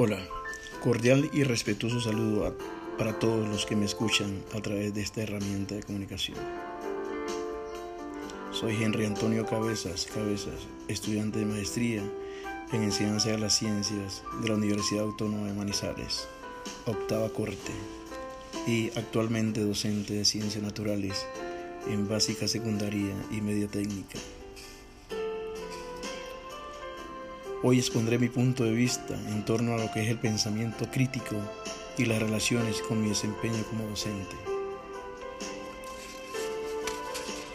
Hola, cordial y respetuoso saludo para todos los que me escuchan a través de esta herramienta de comunicación. Soy Henry Antonio Cabezas Cabezas, estudiante de maestría en enseñanza de las ciencias de la Universidad Autónoma de Manizales, octava corte, y actualmente docente de ciencias naturales en básica secundaria y media técnica. Hoy expondré mi punto de vista en torno a lo que es el pensamiento crítico y las relaciones con mi desempeño como docente.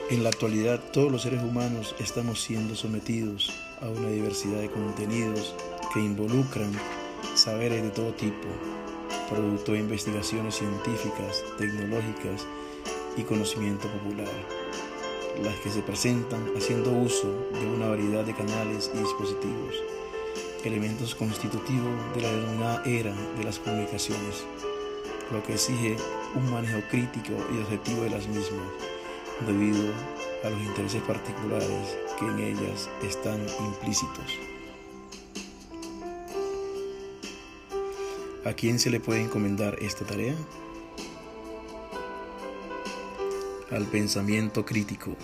En la actualidad todos los seres humanos estamos siendo sometidos a una diversidad de contenidos que involucran saberes de todo tipo, producto de investigaciones científicas, tecnológicas y conocimiento popular, las que se presentan haciendo uso de una variedad de canales y dispositivos elementos constitutivos de la denominada era de las comunicaciones, lo que exige un manejo crítico y objetivo de las mismas, debido a los intereses particulares que en ellas están implícitos. ¿A quién se le puede encomendar esta tarea? Al pensamiento crítico.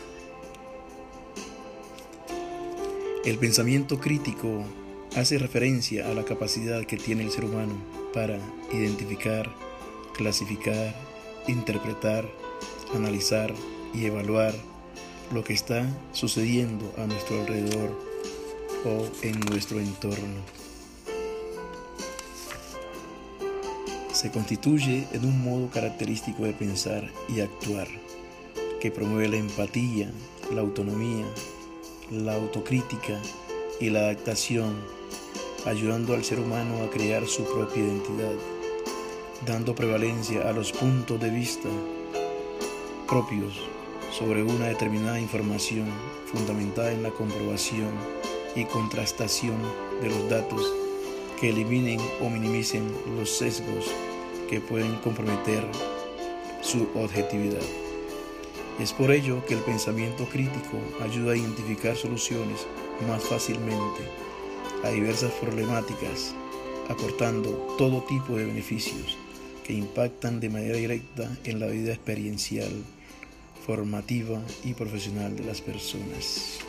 El pensamiento crítico hace referencia a la capacidad que tiene el ser humano para identificar, clasificar, interpretar, analizar y evaluar lo que está sucediendo a nuestro alrededor o en nuestro entorno. Se constituye en un modo característico de pensar y actuar que promueve la empatía, la autonomía, la autocrítica y la adaptación ayudando al ser humano a crear su propia identidad, dando prevalencia a los puntos de vista propios sobre una determinada información fundamentada en la comprobación y contrastación de los datos que eliminen o minimicen los sesgos que pueden comprometer su objetividad. Es por ello que el pensamiento crítico ayuda a identificar soluciones más fácilmente a diversas problemáticas, aportando todo tipo de beneficios que impactan de manera directa en la vida experiencial, formativa y profesional de las personas.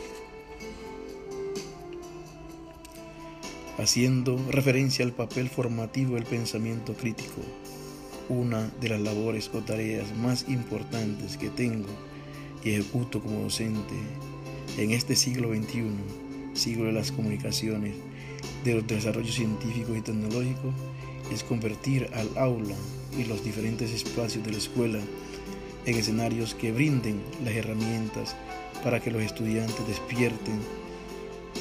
Haciendo referencia al papel formativo del pensamiento crítico, una de las labores o tareas más importantes que tengo y ejecuto como docente en este siglo XXI siglo de las comunicaciones, de los desarrollos científicos y tecnológicos, es convertir al aula y los diferentes espacios de la escuela en escenarios que brinden las herramientas para que los estudiantes despierten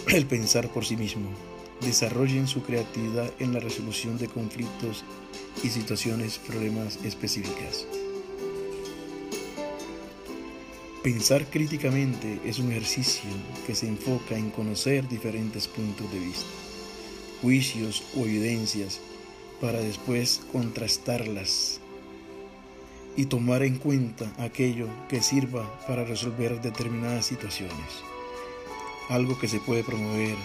el pensar por sí mismos, desarrollen su creatividad en la resolución de conflictos y situaciones, problemas específicas. Pensar críticamente es un ejercicio que se enfoca en conocer diferentes puntos de vista, juicios o evidencias para después contrastarlas y tomar en cuenta aquello que sirva para resolver determinadas situaciones, algo que se puede promover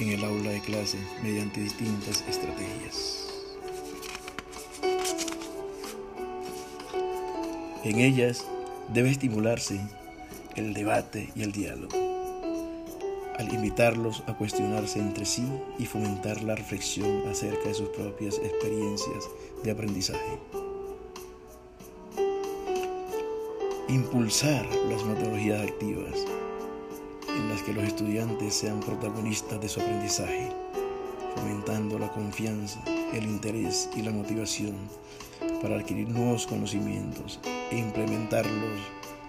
en el aula de clase mediante distintas estrategias. En ellas debe estimularse el debate y el diálogo, al invitarlos a cuestionarse entre sí y fomentar la reflexión acerca de sus propias experiencias de aprendizaje. Impulsar las metodologías activas que los estudiantes sean protagonistas de su aprendizaje, fomentando la confianza, el interés y la motivación para adquirir nuevos conocimientos e implementarlos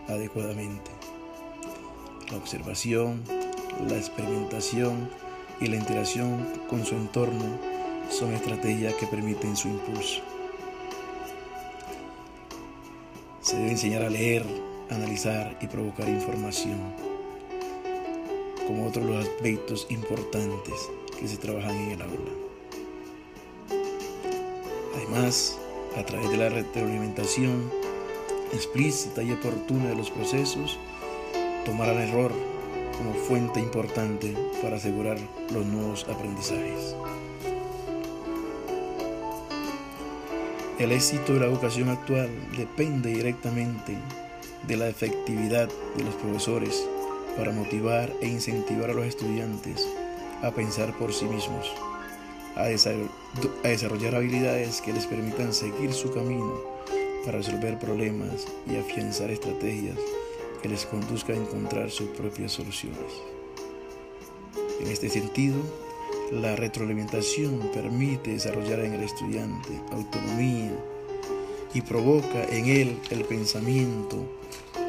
adecuadamente. La observación, la experimentación y la interacción con su entorno son estrategias que permiten su impulso. Se debe enseñar a leer, analizar y provocar información, como otros los aspectos importantes que se trabajan en el aula. Además, a través de la retroalimentación explícita y oportuna de los procesos, tomar el error como fuente importante para asegurar los nuevos aprendizajes. El éxito de la educación actual depende directamente de la efectividad de los profesores para motivar e incentivar a los estudiantes a pensar por sí mismos, a desarrollar habilidades que les permitan seguir su camino para resolver problemas y afianzar estrategias que les conduzcan a encontrar sus propias soluciones. En este sentido, la retroalimentación permite desarrollar en el estudiante autonomía y provoca en él el pensamiento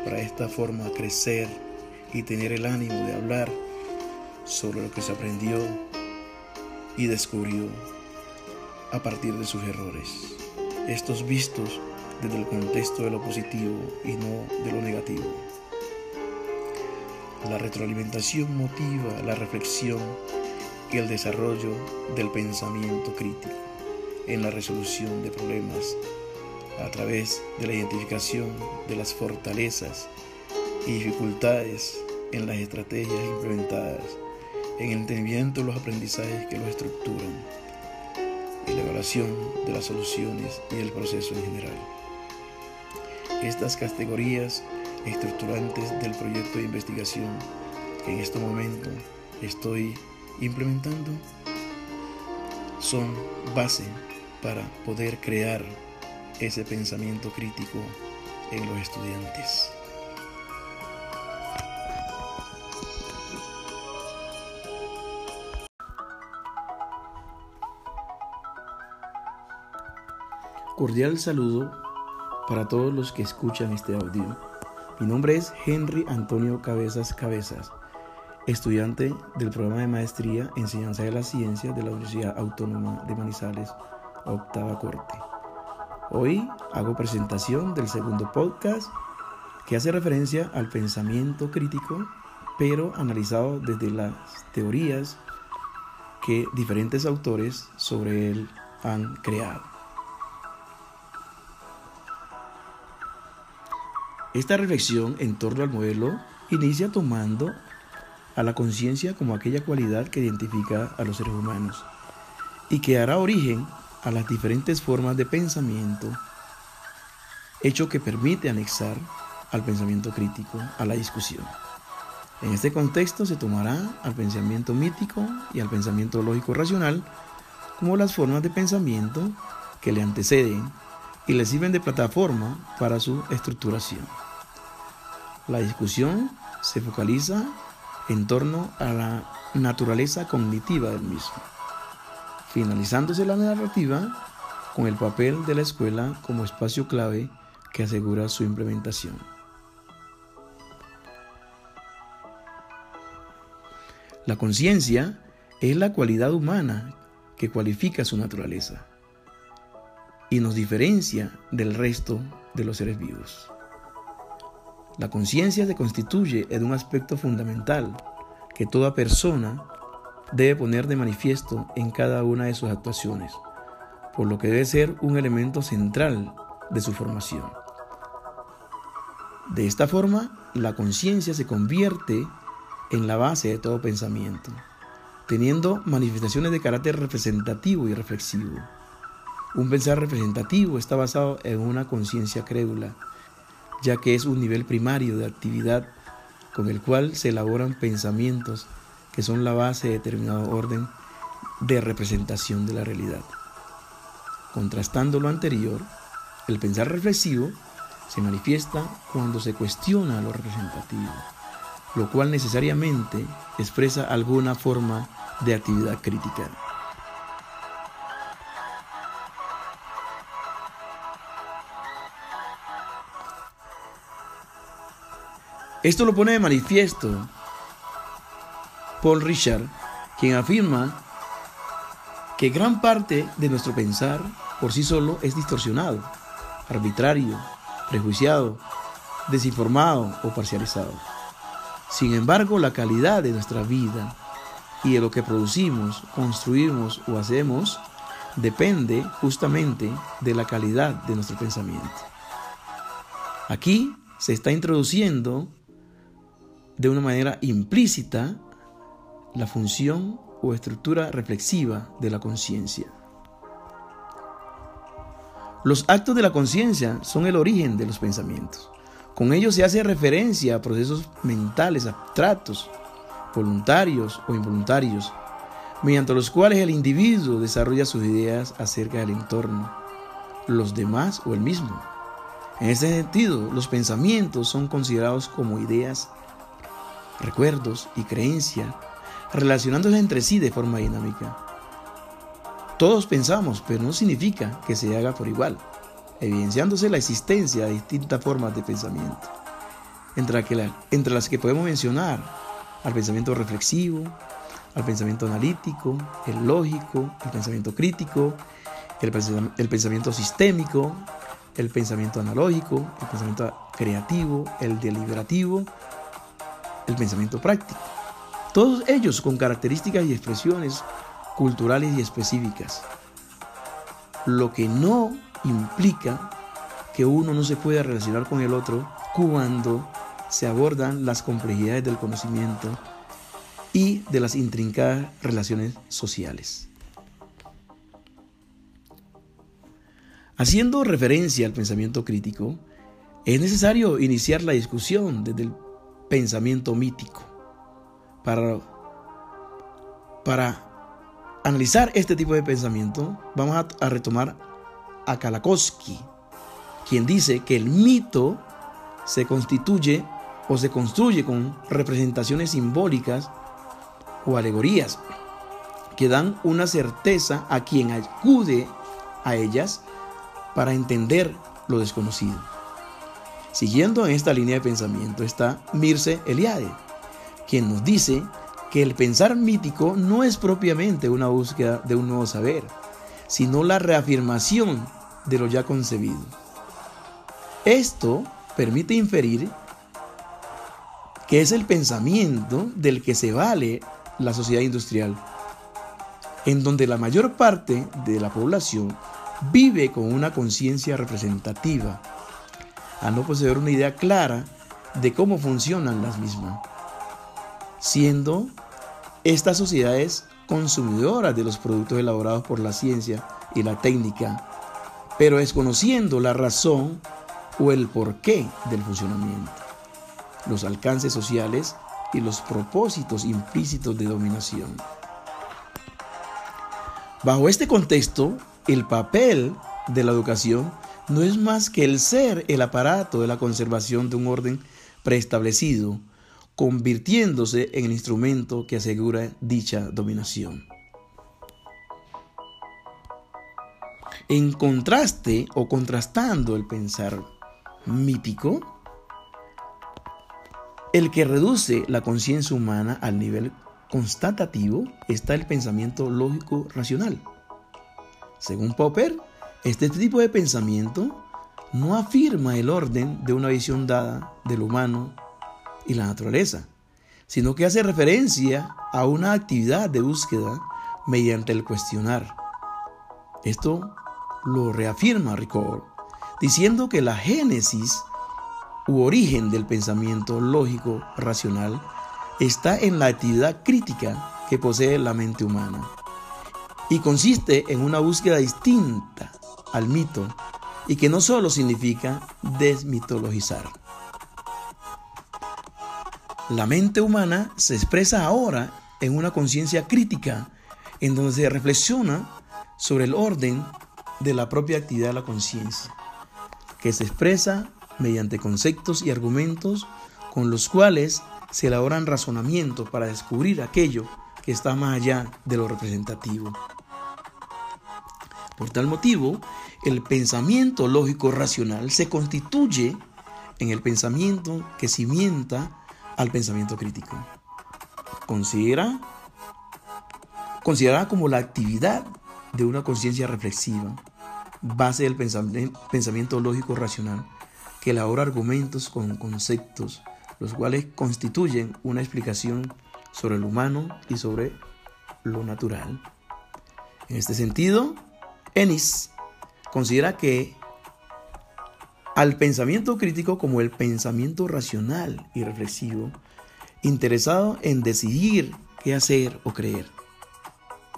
para esta forma crecer y tener el ánimo de hablar sobre lo que se aprendió y descubrió a partir de sus errores. Estos vistos desde el contexto de lo positivo y no de lo negativo. La retroalimentación motiva la reflexión y el desarrollo del pensamiento crítico en la resolución de problemas a través de la identificación de las fortalezas y dificultades en las estrategias implementadas, en el entendimiento de los aprendizajes que lo estructuran y la evaluación de las soluciones y el proceso en general. Estas categorías estructurantes del proyecto de investigación que en este momento estoy implementando son base para poder crear ese pensamiento crítico en los estudiantes. Cordial saludo para todos los que escuchan este audio. Mi nombre es Henry Antonio Cabezas Cabezas, estudiante del programa de maestría Enseñanza de la Ciencia de la Universidad Autónoma de Manizales, octava corte. Hoy hago presentación del segundo podcast que hace referencia al pensamiento crítico, pero analizado desde las teorías que diferentes autores sobre él han creado. Esta reflexión en torno al modelo inicia tomando a la conciencia como aquella cualidad que identifica a los seres humanos y que hará origen a las diferentes formas de pensamiento, hecho que permite anexar al pensamiento crítico, a la discusión. En este contexto se tomará al pensamiento mítico y al pensamiento lógico racional como las formas de pensamiento que le anteceden y le sirven de plataforma para su estructuración. La discusión se focaliza en torno a la naturaleza cognitiva del mismo finalizándose la narrativa con el papel de la escuela como espacio clave que asegura su implementación. La conciencia es la cualidad humana que cualifica su naturaleza y nos diferencia del resto de los seres vivos. La conciencia se constituye en un aspecto fundamental que toda persona debe poner de manifiesto en cada una de sus actuaciones, por lo que debe ser un elemento central de su formación. De esta forma, la conciencia se convierte en la base de todo pensamiento, teniendo manifestaciones de carácter representativo y reflexivo. Un pensar representativo está basado en una conciencia crédula, ya que es un nivel primario de actividad con el cual se elaboran pensamientos que son la base de determinado orden de representación de la realidad. Contrastando lo anterior, el pensar reflexivo se manifiesta cuando se cuestiona lo representativo, lo cual necesariamente expresa alguna forma de actividad crítica. Esto lo pone de manifiesto Paul Richard, quien afirma que gran parte de nuestro pensar por sí solo es distorsionado, arbitrario, prejuiciado, desinformado o parcializado. Sin embargo, la calidad de nuestra vida y de lo que producimos, construimos o hacemos depende justamente de la calidad de nuestro pensamiento. Aquí se está introduciendo de una manera implícita la función o estructura reflexiva de la conciencia. Los actos de la conciencia son el origen de los pensamientos. Con ellos se hace referencia a procesos mentales abstractos, voluntarios o involuntarios, mediante los cuales el individuo desarrolla sus ideas acerca del entorno, los demás o el mismo. En este sentido, los pensamientos son considerados como ideas, recuerdos y creencias relacionándose entre sí de forma dinámica. Todos pensamos, pero no significa que se haga por igual, evidenciándose la existencia de distintas formas de pensamiento, entre, las que podemos mencionar al pensamiento reflexivo, al pensamiento analítico, el lógico, el pensamiento crítico, el pensamiento sistémico, el pensamiento analógico, el pensamiento creativo, el deliberativo, el pensamiento práctico. Todos ellos con características y expresiones culturales y específicas. Lo que no implica que uno no se pueda relacionar con el otro cuando se abordan las complejidades del conocimiento y de las intrincadas relaciones sociales. Haciendo referencia al pensamiento crítico, es necesario iniciar la discusión desde el pensamiento mítico para, para analizar este tipo de pensamiento, vamos a, retomar a Kalakowski, quien dice que el mito se constituye o se construye con representaciones simbólicas o alegorías que dan una certeza a quien acude a ellas para entender lo desconocido. Siguiendo en esta línea de pensamiento está Mirce Eliade, quien nos dice que el pensar mítico no es propiamente una búsqueda de un nuevo saber, sino la reafirmación de lo ya concebido. Esto permite inferir que es el pensamiento del que se vale la sociedad industrial, en donde la mayor parte de la población vive con una conciencia representativa, a no poseer una idea clara de cómo funcionan las mismas siendo estas sociedades consumidoras de los productos elaborados por la ciencia y la técnica, pero desconociendo la razón o el porqué del funcionamiento, los alcances sociales y los propósitos implícitos de dominación. Bajo este contexto, el papel de la educación no es más que el ser el aparato de la conservación de un orden preestablecido convirtiéndose en el instrumento que asegura dicha dominación. En contraste o contrastando el pensar mítico, el que reduce la conciencia humana al nivel constatativo está el pensamiento lógico racional. Según Popper, este tipo de pensamiento no afirma el orden de una visión dada del humano y la naturaleza, sino que hace referencia a una actividad de búsqueda mediante el cuestionar. Esto lo reafirma Ricord, diciendo que la génesis u origen del pensamiento lógico racional está en la actividad crítica que posee la mente humana y consiste en una búsqueda distinta al mito y que no solo significa desmitologizar. La mente humana se expresa ahora en una conciencia crítica, en donde se reflexiona sobre el orden de la propia actividad de la conciencia, que se expresa mediante conceptos y argumentos con los cuales se elaboran razonamientos para descubrir aquello que está más allá de lo representativo. Por tal motivo, el pensamiento lógico racional se constituye en el pensamiento que cimienta al pensamiento crítico. Considera, considerada como la actividad de una conciencia reflexiva, base del pensamiento lógico racional, que elabora argumentos con conceptos, los cuales constituyen una explicación sobre lo humano y sobre lo natural. En este sentido, Ennis considera que al pensamiento crítico como el pensamiento racional y reflexivo, interesado en decidir qué hacer o creer.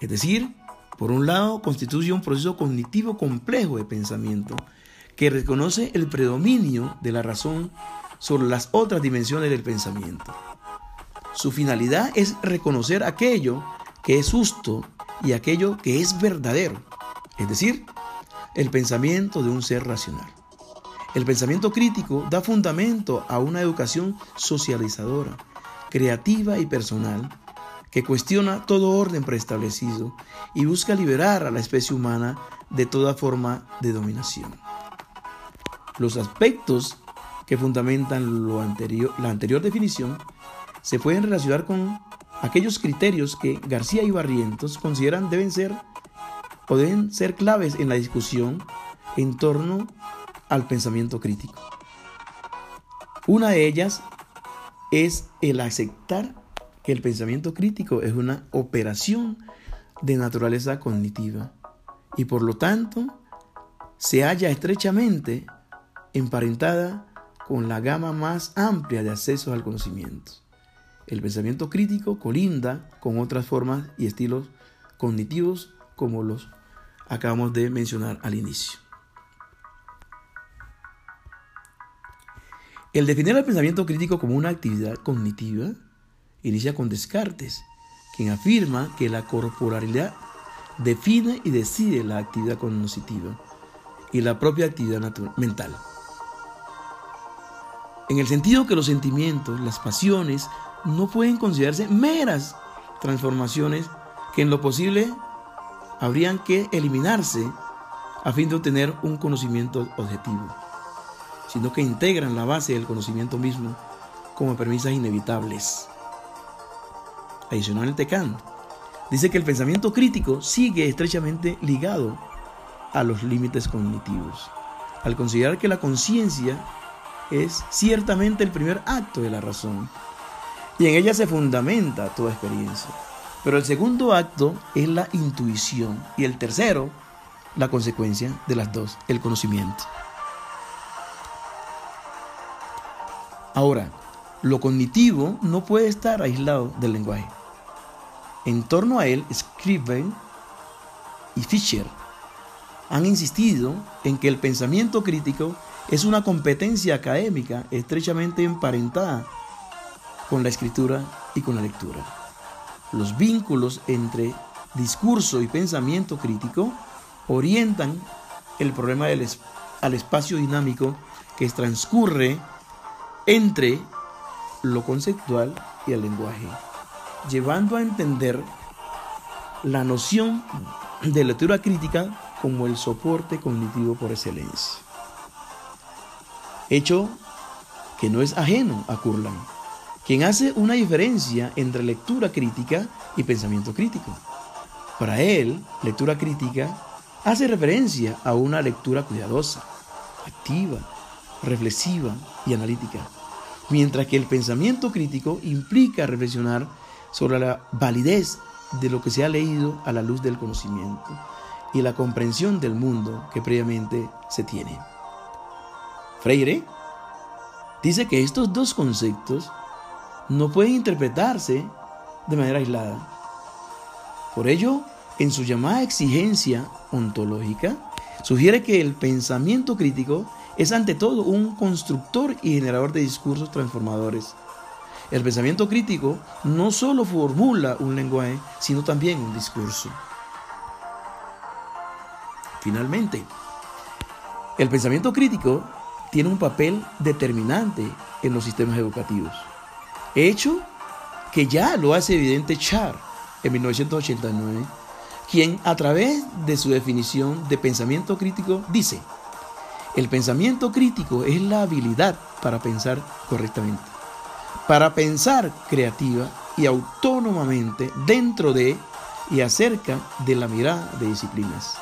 Es decir, Por un lado, constituye un proceso cognitivo complejo de pensamiento que reconoce el predominio de la razón sobre las otras dimensiones del pensamiento. Su finalidad es reconocer aquello que es justo y aquello que es verdadero, es decir, el pensamiento de un ser racional. El pensamiento crítico da fundamento a una educación socializadora, creativa y personal, que cuestiona todo orden preestablecido y busca liberar a la especie humana de toda forma de dominación. Los aspectos que fundamentan lo anterior, la anterior definición se pueden relacionar con aquellos criterios que García y Barrientos consideran deben ser o deben ser claves en la discusión en torno al pensamiento crítico. Una de ellas es el aceptar que el pensamiento crítico es una operación de naturaleza cognitiva y por lo tanto se halla estrechamente emparentada con la gama más amplia de acceso al conocimiento. El pensamiento crítico colinda con otras formas y estilos cognitivos como los acabamos de mencionar al inicio. El definir el pensamiento crítico como una actividad cognitiva inicia con Descartes, quien afirma que la corporalidad define y decide la actividad cognitiva y la propia actividad mental. En el sentido que los sentimientos, las pasiones, no pueden considerarse meras transformaciones que en lo posible habrían que eliminarse a fin de obtener un conocimiento objetivo sino que integran la base del conocimiento mismo como premisas inevitables. Adicionalmente, Kant dice que el pensamiento crítico sigue estrechamente ligado a los límites cognitivos, al considerar que la conciencia es ciertamente el primer acto de la razón y en ella se fundamenta toda experiencia. Pero el segundo acto es la intuición y el tercero, la consecuencia de las dos, el conocimiento. Ahora, lo cognitivo no puede estar aislado del lenguaje. En torno a él, Scriven y Fischer han insistido en que el pensamiento crítico es una competencia académica estrechamente emparentada con la escritura y con la lectura. Los vínculos entre discurso y pensamiento crítico orientan el problema del al espacio dinámico que transcurre entre lo conceptual y el lenguaje, llevando a entender la noción de lectura crítica como el soporte cognitivo por excelencia. Hecho que no es ajeno a Kurland, quien hace una diferencia entre lectura crítica y pensamiento crítico. Para él, lectura crítica hace referencia a una lectura cuidadosa, activa, reflexiva y analítica, mientras que el pensamiento crítico implica reflexionar sobre la validez de lo que se ha leído a la luz del conocimiento y la comprensión del mundo que previamente se tiene. Freire dice que estos dos conceptos no pueden interpretarse de manera aislada. Por ello, en su llamada exigencia ontológica, sugiere que el pensamiento crítico es ante todo un constructor y generador de discursos transformadores. El pensamiento crítico no solo formula un lenguaje, sino también un discurso. Finalmente, el pensamiento crítico tiene un papel determinante en los sistemas educativos, hecho que ya lo hace evidente Char en 1989, quien a través de su definición de pensamiento crítico dice, el pensamiento crítico es la habilidad para pensar correctamente, para pensar creativa y autónomamente dentro de y acerca de la mirada de disciplinas.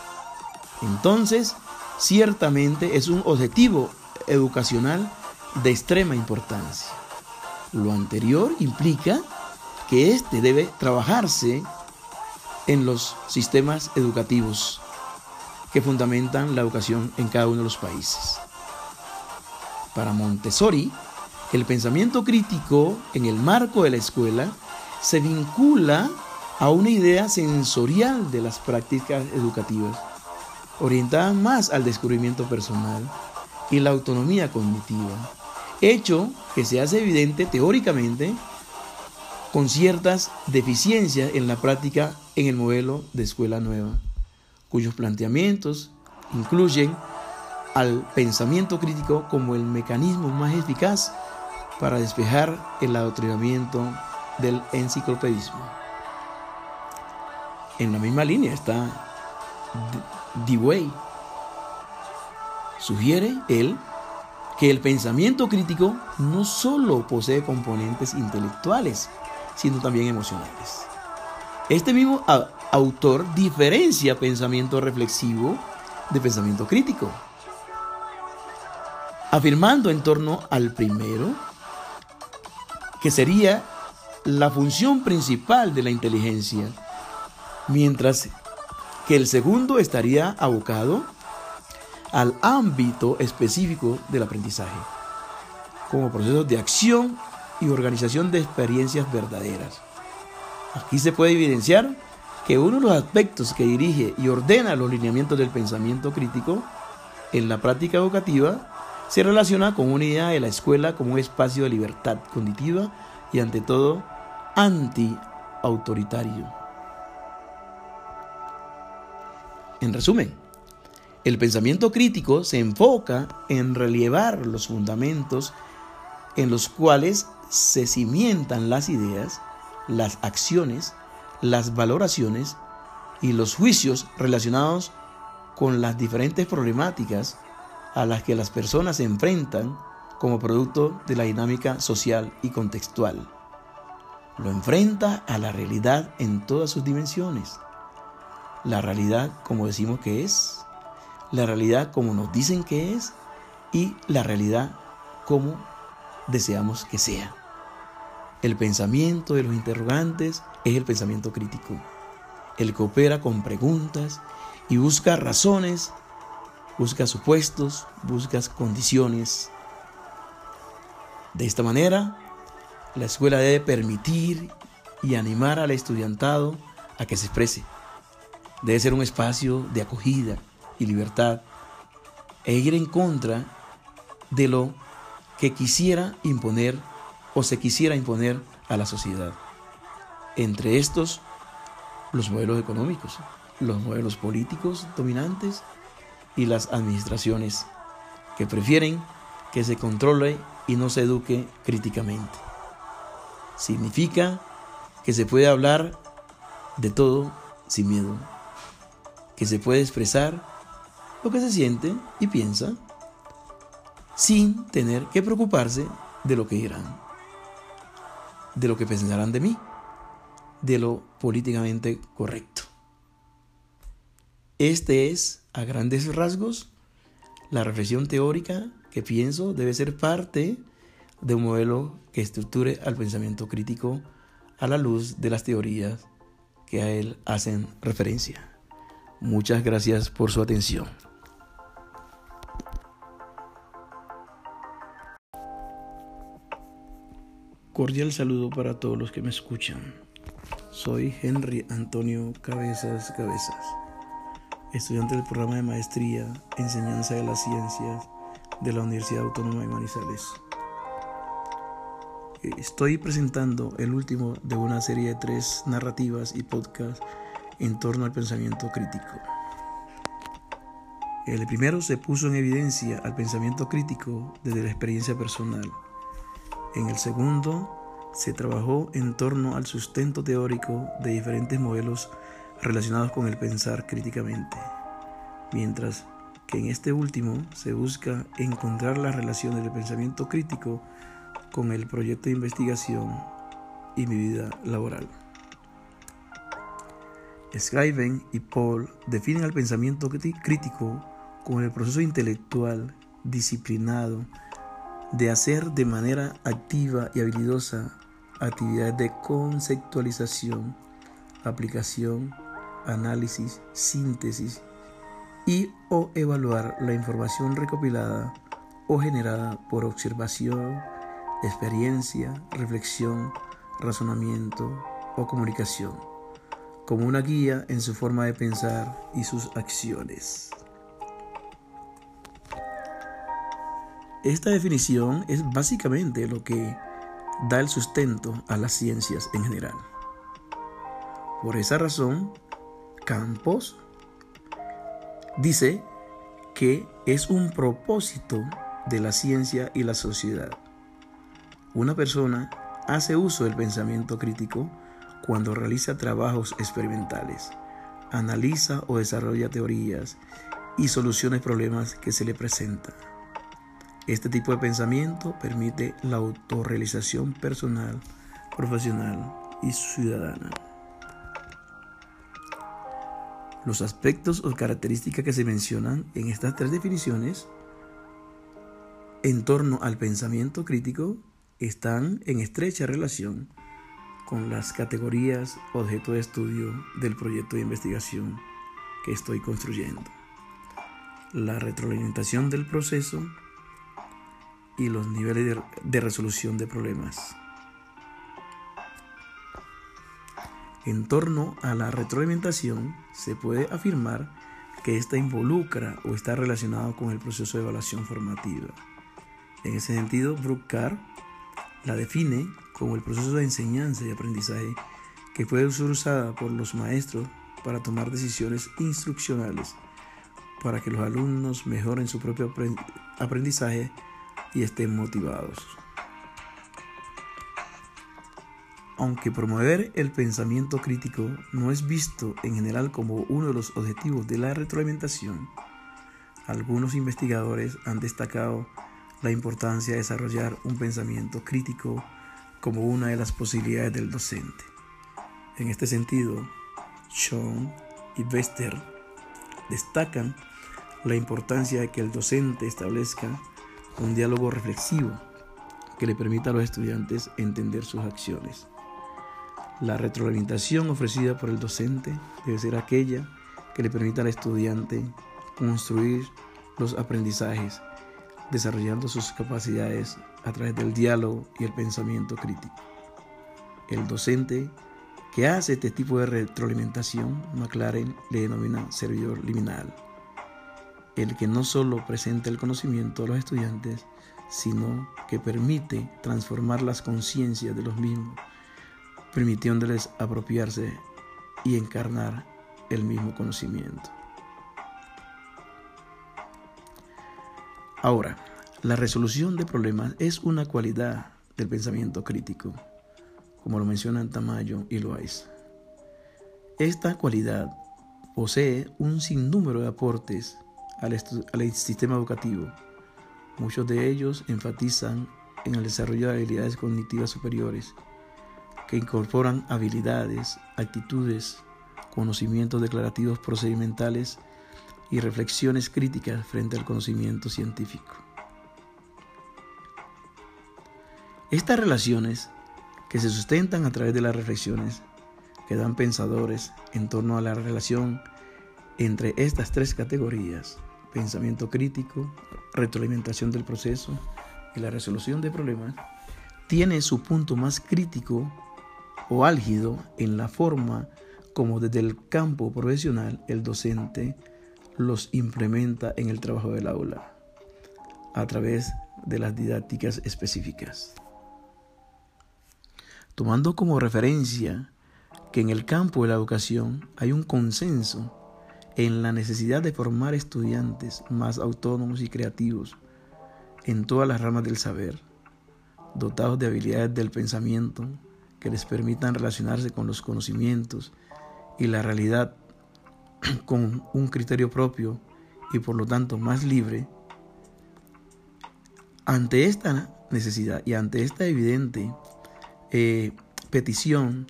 Entonces, ciertamente es un objetivo educacional de extrema importancia. Lo anterior implica que éste debe trabajarse en los sistemas educativos que fundamentan la educación en cada uno de los países. Para Montessori, el pensamiento crítico en el marco de la escuela se vincula a una idea sensorial de las prácticas educativas, orientada más al descubrimiento personal y la autonomía cognitiva, hecho que se hace evidente teóricamente con ciertas deficiencias en la práctica en el modelo de escuela nueva, cuyos planteamientos incluyen al pensamiento crítico como el mecanismo más eficaz para despejar el adoctrinamiento del enciclopedismo. En la misma línea está Dewey. Sugiere él que el pensamiento crítico no solo posee componentes intelectuales, sino también emocionales. Este mismo autor diferencia pensamiento reflexivo de pensamiento crítico, afirmando en torno al primero que sería la función principal de la inteligencia, mientras que el segundo estaría abocado al ámbito específico del aprendizaje, como procesos de acción y organización de experiencias verdaderas. Aquí se puede evidenciar que uno de los aspectos que dirige y ordena los lineamientos del pensamiento crítico en la práctica educativa se relaciona con una idea de la escuela como un espacio de libertad cognitiva y ante todo anti-autoritario. En resumen, el pensamiento crítico se enfoca en relevar los fundamentos en los cuales se cimientan las ideas, las acciones, las valoraciones y los juicios relacionados con las diferentes problemáticas a las que las personas se enfrentan como producto de la dinámica social y contextual. Lo enfrenta a la realidad en todas sus dimensiones. La realidad como decimos que es, la realidad como nos dicen que es y la realidad como deseamos que sea. El pensamiento de los interrogantes es el pensamiento crítico. El que opera con preguntas y busca razones, busca supuestos, busca condiciones. De esta manera, la escuela debe permitir y animar al estudiantado a que se exprese. Debe ser un espacio de acogida y libertad e ir en contra de lo que quisiera imponer o se quisiera imponer a la sociedad. Entre estos, los modelos económicos, los modelos políticos dominantes y las administraciones que prefieren que se controle y no se eduque críticamente. Significa que se puede hablar de todo sin miedo, que se puede expresar lo que se siente y piensa sin tener que preocuparse de lo que dirán de lo que pensarán de mí, de lo políticamente correcto. Este es, a grandes rasgos, la reflexión teórica que pienso debe ser parte de un modelo que estructure al pensamiento crítico a la luz de las teorías que a él hacen referencia. Muchas gracias por su atención. Cordial saludo para todos los que me escuchan. Soy Henry Antonio Cabezas Cabezas, estudiante del programa de maestría Enseñanza de las Ciencias de la Universidad Autónoma de Manizales. Estoy presentando el último de una serie de tres narrativas y podcasts en torno al pensamiento crítico. El primero se puso en evidencia al pensamiento crítico desde la experiencia personal en el segundo, se trabajó en torno al sustento teórico de diferentes modelos relacionados con el pensar críticamente, mientras que en este último se busca encontrar las relaciones del pensamiento crítico con el proyecto de investigación y mi vida laboral. Scriven y Paul definen al pensamiento crítico como el proceso intelectual disciplinado de hacer de manera activa y habilidosa actividades de conceptualización, aplicación, análisis, síntesis y o evaluar la información recopilada o generada por observación, experiencia, reflexión, razonamiento o comunicación, como una guía en su forma de pensar y sus acciones. Esta definición es básicamente lo que da el sustento a las ciencias en general. Por esa razón, Campos dice que es un propósito de la ciencia y la sociedad. Una persona hace uso del pensamiento crítico cuando realiza trabajos experimentales, analiza o desarrolla teorías y soluciona problemas que se le presentan. Este tipo de pensamiento permite la autorrealización personal, profesional y ciudadana. Los aspectos o características que se mencionan en estas tres definiciones en torno al pensamiento crítico están en estrecha relación con las categorías objeto de estudio del proyecto de investigación que estoy construyendo. La retroalimentación del proceso y los niveles de, resolución de problemas. En torno a la retroalimentación, se puede afirmar que ésta involucra o está relacionado con el proceso de evaluación formativa. En ese sentido, Bruckner la define como el proceso de enseñanza y aprendizaje que puede ser usada por los maestros para tomar decisiones instruccionales para que los alumnos mejoren su propio aprendizaje y estén motivados. Aunque promover el pensamiento crítico no es visto en general como uno de los objetivos de la retroalimentación, algunos investigadores han destacado la importancia de desarrollar un pensamiento crítico como una de las posibilidades del docente. En este sentido, Sean y Wester destacan la importancia de que el docente establezca un diálogo reflexivo que le permita a los estudiantes entender sus acciones. La retroalimentación ofrecida por el docente debe ser aquella que le permita al estudiante construir los aprendizajes desarrollando sus capacidades a través del diálogo y el pensamiento crítico. El docente que hace este tipo de retroalimentación, McLaren le denomina servidor liminal, el que no solo presenta el conocimiento a los estudiantes, sino que permite transformar las conciencias de los mismos, permitiéndoles apropiarse y encarnar el mismo conocimiento. Ahora, la resolución de problemas es una cualidad del pensamiento crítico, como lo mencionan Tamayo y Loaiza. Esta cualidad posee un sinnúmero de aportes al, sistema educativo. Muchos de ellos enfatizan en el desarrollo de habilidades cognitivas superiores, que incorporan habilidades, actitudes, conocimientos declarativos procedimentales y reflexiones críticas frente al conocimiento científico. Estas relaciones, que se sustentan a través de las reflexiones que dan pensadores en torno a la relación entre estas tres categorías, pensamiento crítico, retroalimentación del proceso y la resolución de problemas, tiene su punto más crítico o álgido en la forma como desde el campo profesional el docente los implementa en el trabajo del aula a través de las didácticas específicas. Tomando como referencia que en el campo de la educación hay un consenso en la necesidad de formar estudiantes más autónomos y creativos en todas las ramas del saber, dotados de habilidades del pensamiento que les permitan relacionarse con los conocimientos y la realidad con un criterio propio y por lo tanto más libre, ante esta necesidad y ante esta evidente eh, petición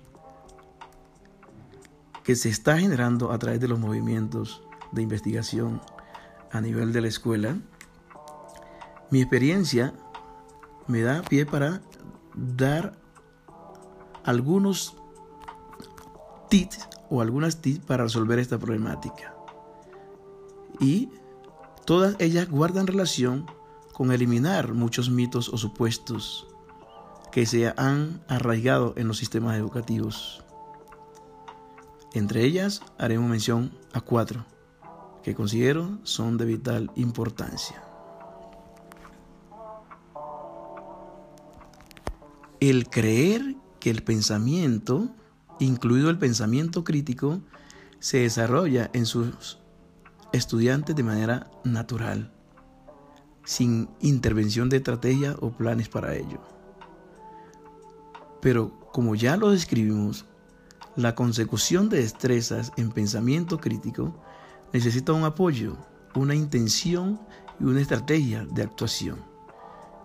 que se está generando a través de los movimientos de investigación a nivel de la escuela, mi experiencia me da pie para dar algunos tips o algunas tips para resolver esta problemática. Y todas ellas guardan relación con eliminar muchos mitos o supuestos que se han arraigado en los sistemas educativos. Entre ellas haremos mención a cuatro que considero son de vital importancia. El creer que el pensamiento, incluido el pensamiento crítico, se desarrolla en sus estudiantes de manera natural, sin intervención de estrategia o planes para ello. Pero como ya lo describimos, la consecución de destrezas en pensamiento crítico necesita un apoyo, una intención y una estrategia de actuación.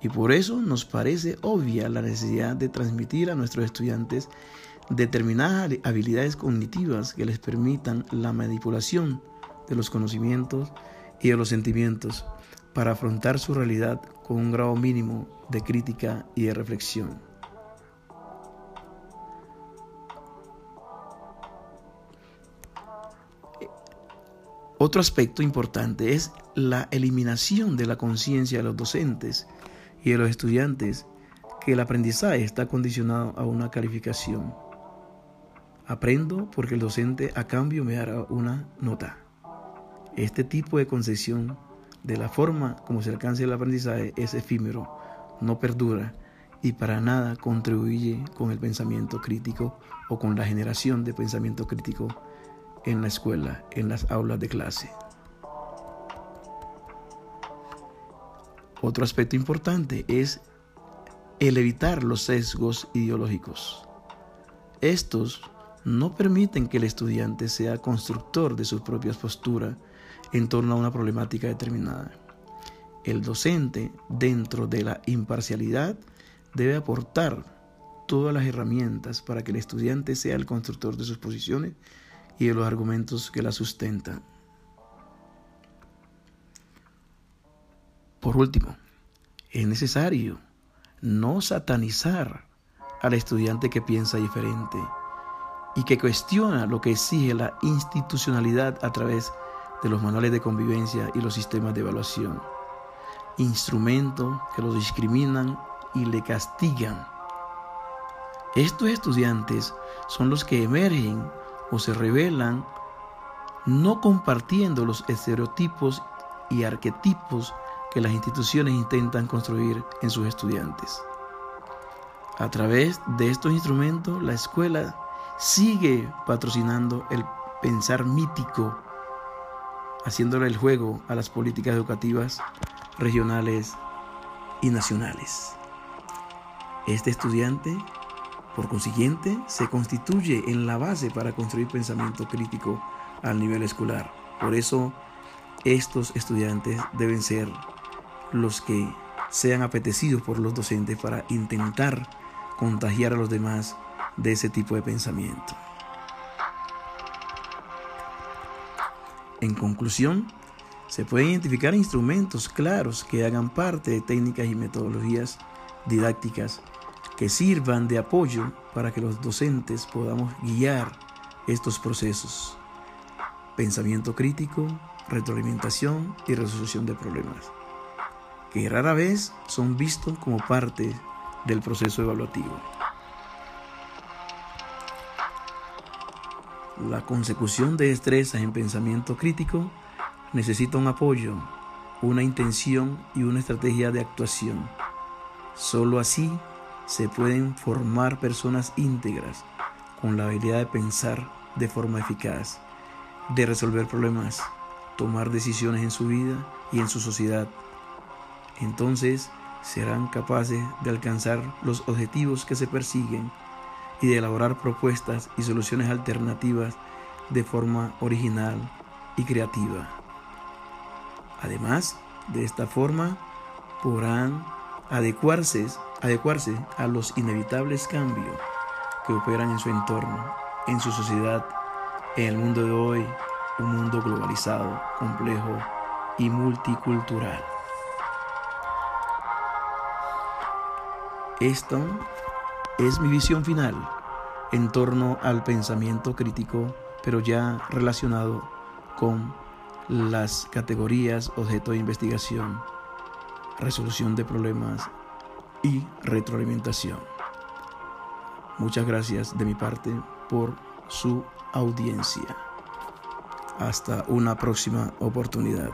Y por eso nos parece obvia la necesidad de transmitir a nuestros estudiantes determinadas habilidades cognitivas que les permitan la manipulación de los conocimientos y de los sentimientos para afrontar su realidad con un grado mínimo de crítica y de reflexión. Otro aspecto importante es la eliminación de la conciencia de los docentes y de los estudiantes que el aprendizaje está condicionado a una calificación. Aprendo porque el docente a cambio me dará una nota. Este tipo de concepción de la forma como se alcanza el aprendizaje es efímero, no perdura y para nada contribuye con el pensamiento crítico o con la generación de pensamiento crítico en la escuela, en las aulas de clase. Otro aspecto importante es el evitar los sesgos ideológicos. Estos no permiten que el estudiante sea constructor de sus propias posturas en torno a una problemática determinada. El docente, dentro de la imparcialidad, debe aportar todas las herramientas para que el estudiante sea el constructor de sus posiciones y de los argumentos que la sustentan. Por último, es necesario no satanizar al estudiante que piensa diferente y que cuestiona lo que exige la institucionalidad a través de los manuales de convivencia y los sistemas de evaluación, instrumentos que lo discriminan y le castigan. Estos estudiantes son los que emergen o se revelan no compartiendo los estereotipos y arquetipos que las instituciones intentan construir en sus estudiantes. A través de estos instrumentos, la escuela sigue patrocinando el pensar mítico, haciéndole el juego a las políticas educativas regionales y nacionales. Este estudiante por consiguiente, se constituye en la base para construir pensamiento crítico al nivel escolar. Por eso, estos estudiantes deben ser los que sean apetecidos por los docentes para intentar contagiar a los demás de ese tipo de pensamiento. En conclusión, se pueden identificar instrumentos claros que hagan parte de técnicas y metodologías didácticas que sirvan de apoyo para que los docentes podamos guiar estos procesos. Pensamiento crítico, retroalimentación y resolución de problemas, que rara vez son vistos como parte del proceso evaluativo. La consecución de destrezas en pensamiento crítico necesita un apoyo, una intención y una estrategia de actuación. Solo así se pueden formar personas íntegras con la habilidad de pensar de forma eficaz, de resolver problemas, tomar decisiones en su vida y en su sociedad. Entonces serán capaces de alcanzar los objetivos que se persiguen y de elaborar propuestas y soluciones alternativas de forma original y creativa. Además, de esta forma podrán adecuarse adecuarse a los inevitables cambios que operan en su entorno, en su sociedad, en el mundo de hoy, un mundo globalizado, complejo y multicultural. Esta es mi visión final en torno al pensamiento crítico, pero ya relacionado con las categorías objeto de investigación, resolución de problemas y retroalimentación. Muchas gracias de mi parte por su audiencia. Hasta una próxima oportunidad.